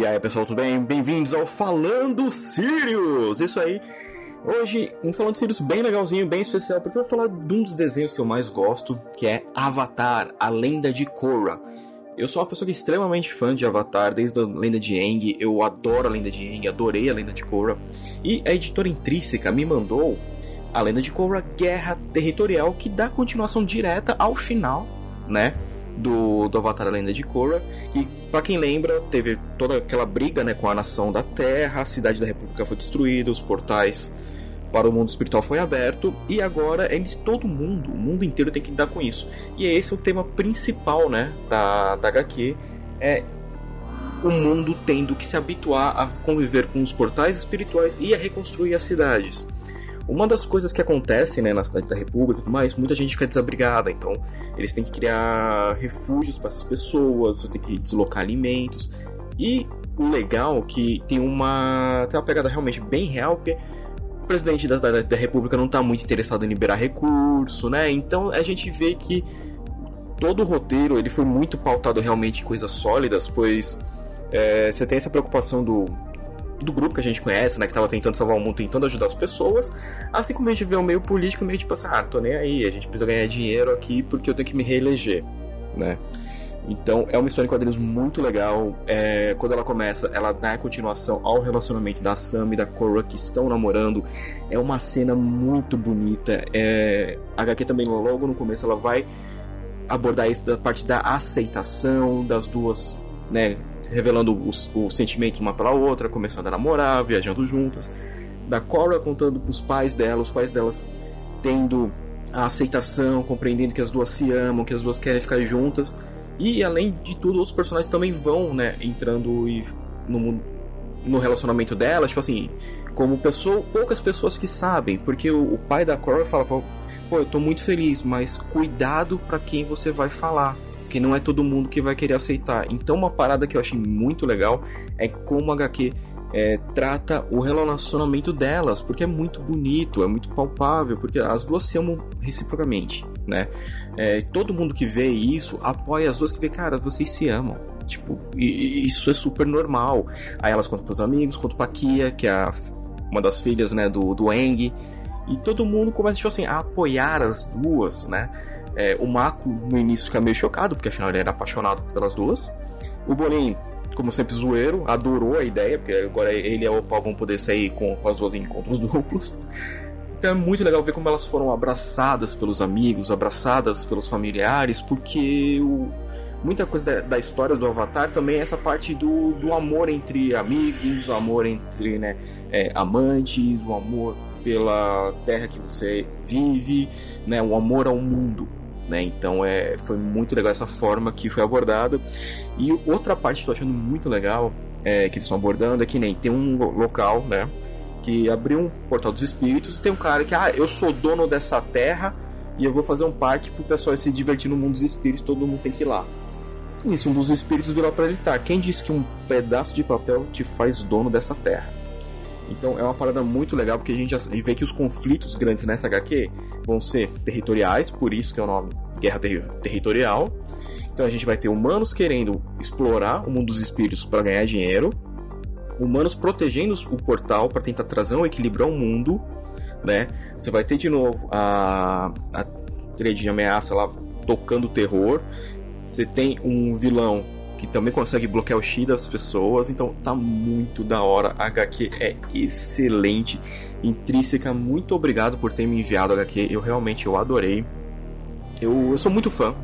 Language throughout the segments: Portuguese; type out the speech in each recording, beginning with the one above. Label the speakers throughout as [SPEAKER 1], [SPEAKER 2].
[SPEAKER 1] E aí pessoal, tudo bem? Bem-vindos ao Falando Sirius! Isso aí. Hoje, um Falando Sirius bem legalzinho, bem especial, porque eu vou falar de um dos desenhos que eu mais gosto, que é Avatar, a Lenda de Korra. Eu sou uma pessoa que é extremamente fã de Avatar, desde a Lenda de Aang, eu adoro a Lenda de Aang, adorei a Lenda de Korra. E a editora Intrínseca me mandou a Lenda de Korra Guerra Territorial, que dá continuação direta ao final, né? Do, do Avatar a Lenda de Korra. E para quem lembra, teve toda aquela briga né, com a nação da Terra, a cidade da República foi destruída, os portais para o mundo espiritual foi aberto e agora eles todo mundo, o mundo inteiro tem que lidar com isso. E esse é o tema principal, né, da, da HQ, é o mundo tendo que se habituar a conviver com os portais espirituais e a reconstruir as cidades. Uma das coisas que acontece né, na cidade da República e tudo mais, muita gente fica desabrigada, então eles têm que criar refúgios para essas pessoas, tem que deslocar alimentos. E o legal é que tem uma, tem uma pegada realmente bem real, porque o presidente da, da, da República não está muito interessado em liberar recurso, né? Então a gente vê que todo o roteiro ele foi muito pautado realmente em coisas sólidas, pois é, você tem essa preocupação do, do grupo que a gente conhece, né, que tava tentando salvar o mundo, tentando ajudar as pessoas, assim como a gente vê o meio político meio tipo assim, ah, tô nem aí, a gente precisa ganhar dinheiro aqui porque eu tenho que me reeleger, né? Então é uma história em quadrinhos muito legal. É, quando ela começa, ela dá continuação ao relacionamento da Sam e da Korra que estão namorando. É uma cena muito bonita. É, a HQ também, logo no começo, ela vai abordar isso da parte da aceitação das duas, né? revelando os, o sentimento uma pela outra, começando a namorar, viajando juntas. Da Cora contando para os pais dela, os pais delas tendo a aceitação, compreendendo que as duas se amam, que as duas querem ficar juntas. E além de tudo, os personagens também vão, né, entrando e no, no relacionamento dela, tipo assim, como pessoa, poucas pessoas que sabem, porque o, o pai da Cora fala, pô, eu tô muito feliz, mas cuidado para quem você vai falar porque não é todo mundo que vai querer aceitar. Então, uma parada que eu achei muito legal é como a HQ é, trata o relacionamento delas, porque é muito bonito, é muito palpável, porque as duas se amam reciprocamente, né? É, todo mundo que vê isso apoia as duas que vê, cara, vocês se amam. Tipo, e, e isso é super normal. Aí elas contam pros amigos, contam pra Kia, que é a, uma das filhas, né, do, do Eng. E todo mundo começa, tipo assim, a apoiar as duas, né? É, o Mako no início fica meio chocado, porque afinal ele era apaixonado pelas duas. O Bonin, como sempre zoeiro, adorou a ideia, porque agora ele e a Opal vão poder sair com, com as duas em encontros duplos. Então é muito legal ver como elas foram abraçadas pelos amigos, abraçadas pelos familiares, porque o, muita coisa da, da, história do Avatar também é essa parte do, do amor entre amigos, o amor entre né, é, amantes, o amor pela terra que você vive, né, o amor ao mundo. Né? Então é, foi muito legal essa forma que foi abordada. E outra parte que eu tô achando muito legal é, que eles estão abordando é que nem tem um local, né? Que abriu um portal dos espíritos e tem um cara que, ah, eu sou dono dessa terra e eu vou fazer um parque pro pessoal se divertir no mundo dos espíritos, todo mundo tem que ir lá. Isso, um dos espíritos virou para ele, tá, quem disse que um pedaço de papel te faz dono dessa terra? Então é uma parada muito legal porque a gente já vê que os conflitos grandes nessa HQ vão ser territoriais, por isso que é o nome Guerra Ter Territorial. Então a gente vai ter humanos querendo explorar o mundo dos espíritos para ganhar dinheiro, humanos protegendo o portal para tentar trazer um equilíbrio ao mundo, né? Você vai ter de novo a, a de ameaça lá tocando terror. Você tem um vilão que também consegue bloquear o X das pessoas, então tá muito da hora. A HQ é excelente, intrínseca. Muito obrigado por ter me enviado a HQ, eu realmente eu adorei. Eu, eu sou muito fã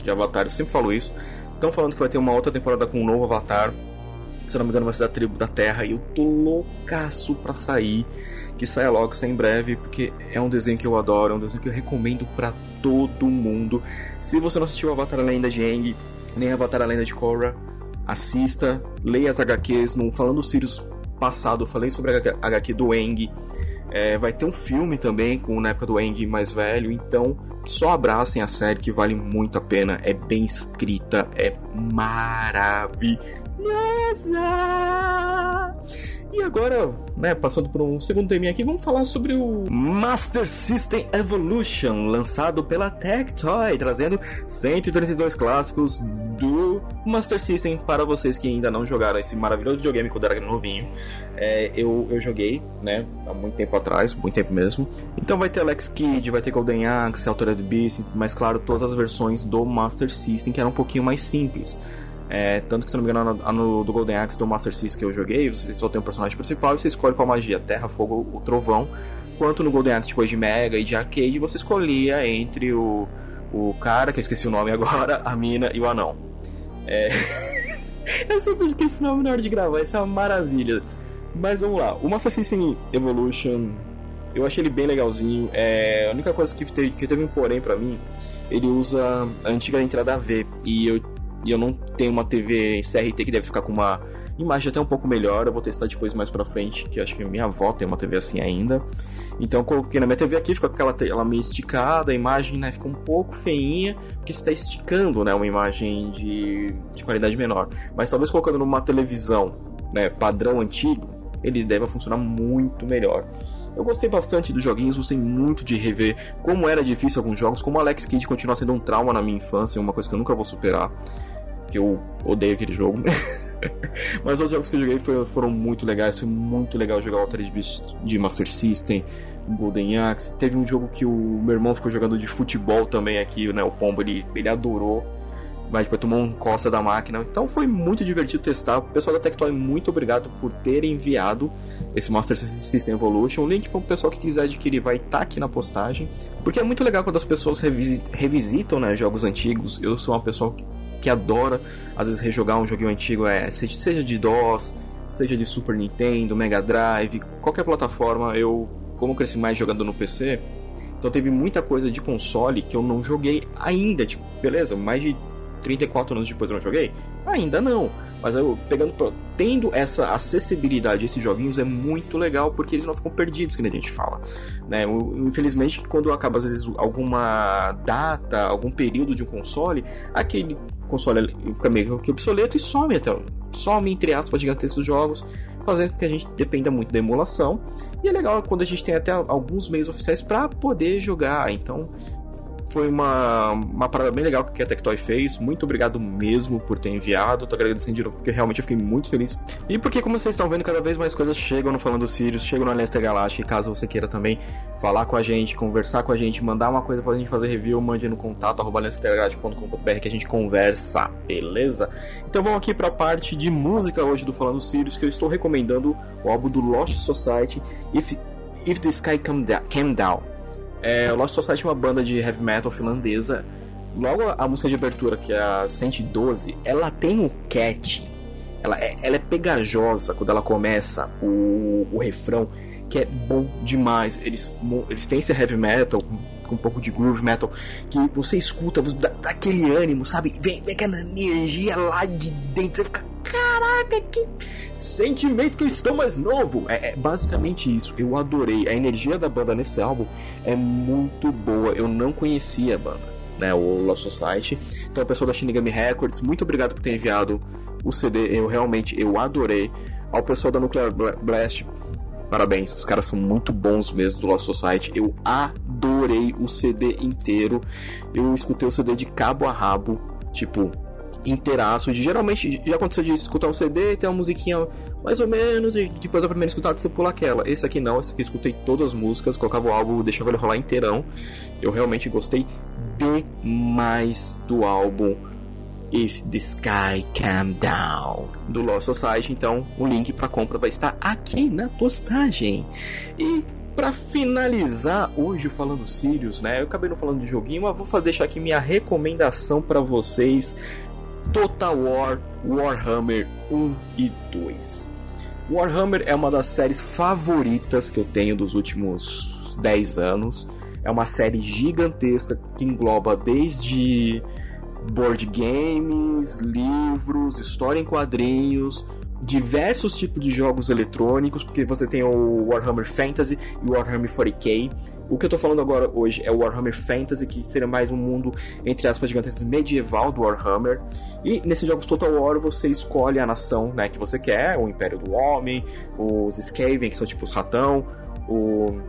[SPEAKER 1] de Avatar, eu sempre falo isso. Estão falando que vai ter uma outra temporada com um novo Avatar. Se não me engano, vai ser da tribo da Terra. E eu tô loucaço pra sair. Que saia logo, saia em breve, porque é um desenho que eu adoro, é um desenho que eu recomendo para todo mundo. Se você não assistiu Avatar Lenda de Aang, nem Avatar a Lenda de Korra, assista, leia as HQs. No Falando Sirius passado eu falei sobre a HQ do Eng. É, vai ter um filme também com na época do Eng mais velho, então só abracem a série que vale muito a pena. É bem escrita, é maravilhosa. E agora, né, passando por um segundo tema aqui, vamos falar sobre o Master System Evolution, lançado pela Tectoy, trazendo 132 clássicos do Master System para vocês que ainda não jogaram esse maravilhoso videogame quando era novinho. É, eu, eu joguei, né, há muito tempo atrás, muito tempo mesmo. Então vai ter Alex Kidd, vai ter Golden Axe, Altered Beast, mas claro, todas as versões do Master System que eram um pouquinho mais simples. É, tanto que, se não me engano, no, no, do Golden Axe do Master System que eu joguei, você só tem um personagem principal e você escolhe qual magia: terra, fogo ou trovão. Quanto no Golden Axe, depois de Mega e de Arcade, você escolhia entre o, o cara, que eu esqueci o nome agora, a mina e o anão. É... eu sempre esqueci o nome na hora de gravar, isso é uma maravilha. Mas vamos lá, o Master System Evolution, eu achei ele bem legalzinho. É... A única coisa que teve, que teve um porém para mim, ele usa a antiga entrada AV. E eu e eu não tenho uma TV CRT que deve ficar com uma imagem até um pouco melhor. Eu vou testar depois mais pra frente, que acho que minha avó tem uma TV assim ainda. Então eu coloquei na minha TV aqui, fica com aquela tela meio esticada, a imagem né, fica um pouco feinha, porque está esticando né, uma imagem de, de qualidade menor. Mas talvez colocando numa televisão né, padrão antigo, ele deve funcionar muito melhor. Eu gostei bastante dos joguinhos, gostei muito de rever como era difícil alguns jogos, como Alex Kidd continua sendo um trauma na minha infância, uma coisa que eu nunca vou superar que eu odeio aquele jogo. Mas os jogos que eu joguei foram, muito legais. Foi muito legal jogar o Altered Beast de Master System, Golden Axe. Teve um jogo que o meu irmão ficou jogando de futebol também aqui, né? O Pombo, ele, ele adorou. Mas depois tomou um costa da máquina. Então foi muito divertido testar. O pessoal da Tectoy, muito obrigado por ter enviado esse Master System Evolution. O link para o pessoal que quiser adquirir vai estar tá aqui na postagem. Porque é muito legal quando as pessoas revisitam né, jogos antigos. Eu sou uma pessoa que que adora, às vezes, rejogar um joguinho antigo, é, seja de DOS, seja de Super Nintendo, Mega Drive, qualquer plataforma, eu, como cresci mais jogando no PC, então teve muita coisa de console que eu não joguei ainda, tipo, beleza, mais de 34 anos depois eu não joguei? Ainda não. Mas eu pegando tendo essa acessibilidade a esses joguinhos é muito legal porque eles não ficam perdidos, que a gente fala. Né? Infelizmente, quando acaba às vezes alguma data, algum período de um console, aquele console fica meio que obsoleto e some até. Some, entre aspas, gigantescos jogos, fazendo com que a gente dependa muito da emulação. E é legal quando a gente tem até alguns meios oficiais para poder jogar. Então, foi uma, uma parada bem legal que a Tectoy fez. Muito obrigado mesmo por ter enviado. Tô agradecendo de novo, porque realmente eu fiquei muito feliz. E porque, como vocês estão vendo, cada vez mais coisas chegam no Falando Sirius, chegam no Aliança Galáctica. E caso você queira também falar com a gente, conversar com a gente, mandar uma coisa pra gente fazer review, mande no contato aliançagaláctica.com.br que a gente conversa, beleza? Então vamos aqui pra parte de música hoje do Falando Sirius, que eu estou recomendando o álbum do Lost Society, If, If the Sky Came Down. É, o Lost Society é uma banda de heavy metal finlandesa. Logo a música de abertura, que é a 112, ela tem um cat. Ela é, ela é pegajosa quando ela começa o, o refrão, que é bom demais. Eles, eles têm esse heavy metal com um pouco de groove metal que você escuta, você dá, dá aquele ânimo, sabe? Vem, vem aquela energia lá de dentro, você fica, caraca, que sentimento que eu estou mais novo. É, é, basicamente isso. Eu adorei. A energia da banda nesse álbum é muito boa. Eu não conhecia a banda, né? O Lost Society. Então, pessoal da Shinigami Records, muito obrigado por ter enviado o CD. Eu realmente eu adorei. Ao pessoal da Nuclear Blast, parabéns. Os caras são muito bons mesmo do Lost Society. Eu adorei o CD inteiro. Eu escutei o CD de cabo a rabo. Tipo, inteiraço. De, geralmente já aconteceu de escutar um CD, tem uma musiquinha mais ou menos, e depois da primeira escutada você pula aquela. Esse aqui não, esse aqui eu escutei todas as músicas, colocava o álbum, deixava ele rolar inteirão. Eu realmente gostei demais do álbum If the Sky Came Down do Lost Society. Então o link para compra vai estar aqui na postagem. E para finalizar hoje falando Sirius, né? Eu acabei não falando de joguinho, mas vou deixar aqui minha recomendação para vocês Total War Warhammer 1 e 2. Warhammer é uma das séries favoritas que eu tenho dos últimos 10 anos. É uma série gigantesca que engloba desde board games, livros, história em quadrinhos, diversos tipos de jogos eletrônicos, porque você tem o Warhammer Fantasy e o Warhammer 40k. O que eu tô falando agora hoje é o Warhammer Fantasy, que seria mais um mundo, entre aspas, gigantesco medieval do Warhammer. E nesses jogos Total War você escolhe a nação né, que você quer, o Império do Homem, os Skaven, que são tipo os ratão, o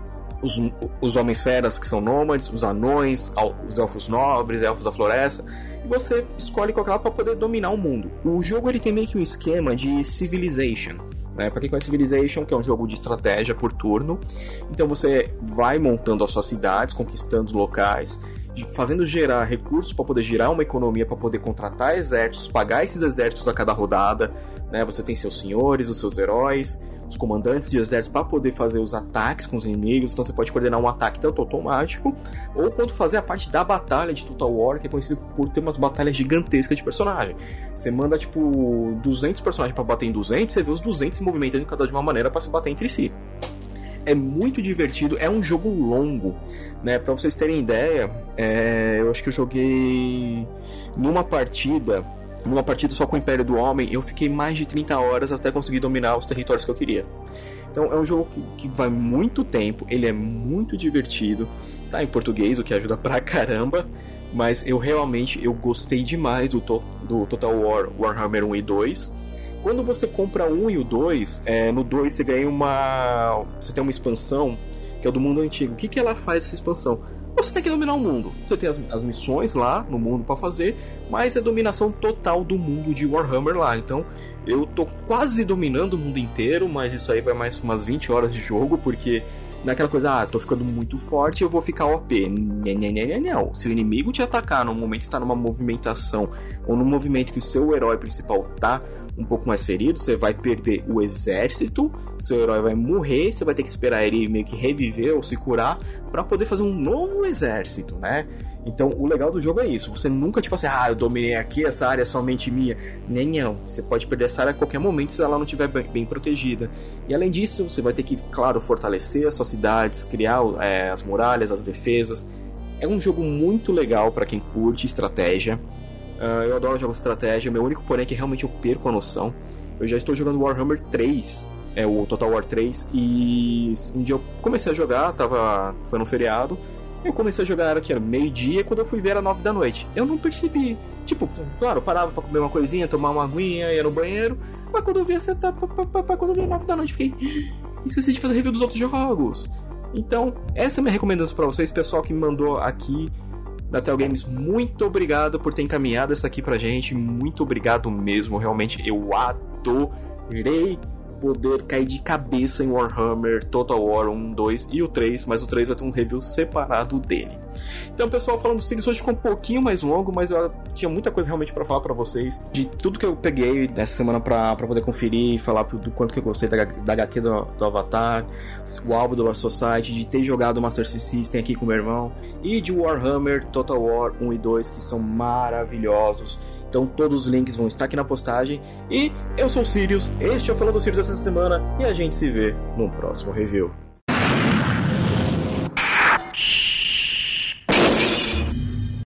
[SPEAKER 1] os, os homens feras que são nômades, os anões, os elfos nobres, elfos da floresta, e você escolhe qualquer para poder dominar o mundo. O jogo ele tem meio que um esquema de Civilization. Né? Para quem conhece Civilization, que é um jogo de estratégia por turno, então você vai montando as suas cidades, conquistando locais, fazendo gerar recursos para poder gerar uma economia para poder contratar exércitos, pagar esses exércitos a cada rodada, né? Você tem seus senhores, os seus heróis, os comandantes de exército para poder fazer os ataques com os inimigos. Então você pode coordenar um ataque tanto automático ou quanto fazer a parte da batalha de Total War, que é conhecido por ter umas batalhas gigantescas de personagem. Você manda tipo 200 personagens para bater em 200, você vê os 200 se movimentando cada de uma maneira para se bater entre si. É muito divertido, é um jogo longo, né? Para vocês terem ideia, é... eu acho que eu joguei numa partida numa partida só com o Império do Homem, eu fiquei mais de 30 horas até conseguir dominar os territórios que eu queria. Então é um jogo que, que vai muito tempo, ele é muito divertido, tá em português, o que ajuda pra caramba, mas eu realmente eu gostei demais do, to, do Total War Warhammer 1 e 2. Quando você compra um e o 2, é, no 2 você ganha uma. Você tem uma expansão que é o do mundo antigo. O que, que ela faz essa expansão? você tem que dominar o mundo. Você tem as, as missões lá no mundo para fazer, mas é dominação total do mundo de Warhammer lá. Então, eu tô quase dominando o mundo inteiro, mas isso aí vai mais umas 20 horas de jogo, porque naquela coisa, ah, tô ficando muito forte, eu vou ficar OP. Não, se o inimigo te atacar no momento está numa movimentação ou no movimento que o seu herói principal tá um pouco mais ferido, você vai perder o exército, seu herói vai morrer, você vai ter que esperar ele meio que reviver ou se curar para poder fazer um novo exército, né? Então, o legal do jogo é isso. Você nunca, tipo assim, ah, eu dominei aqui, essa área é somente minha. Nem não. Você pode perder essa área a qualquer momento se ela não estiver bem, bem, protegida. E além disso, você vai ter que, claro, fortalecer as suas cidades, criar é, as muralhas, as defesas. É um jogo muito legal para quem curte estratégia. Uh, eu adoro jogos de estratégia. Meu único porém é que realmente eu perco a noção. Eu já estou jogando Warhammer 3, é o Total War 3, e um dia eu comecei a jogar, tava, foi no feriado. Eu comecei a jogar era que era meio-dia, quando eu fui ver era 9 da noite. Eu não percebi. Tipo, claro, eu parava pra comer uma coisinha, tomar uma aguinha, ia no banheiro. Mas quando eu vi você tá. Quando eu vi 9 da noite, fiquei. Ah, esqueci de fazer review dos outros jogos. Então, essa é a minha recomendação para vocês, pessoal que me mandou aqui da Games, muito obrigado por ter encaminhado essa aqui pra gente. Muito obrigado mesmo. Realmente eu adorei poder cair de cabeça em Warhammer Total War 1, 2 e o 3, mas o 3 vai ter um review separado dele. Então, pessoal, falando do Sirius hoje ficou um pouquinho mais longo, mas eu tinha muita coisa realmente para falar para vocês de tudo que eu peguei nessa semana para poder conferir, falar do quanto que eu gostei da, da HQ do, do, Avatar, o álbum do Lost Society, de ter jogado Master System aqui com meu irmão e de Warhammer Total War 1 e 2 que são maravilhosos. Então todos os links vão estar aqui na postagem. E eu sou o Sirius, este é o Falando Sirius essa semana e a gente se vê no próximo review.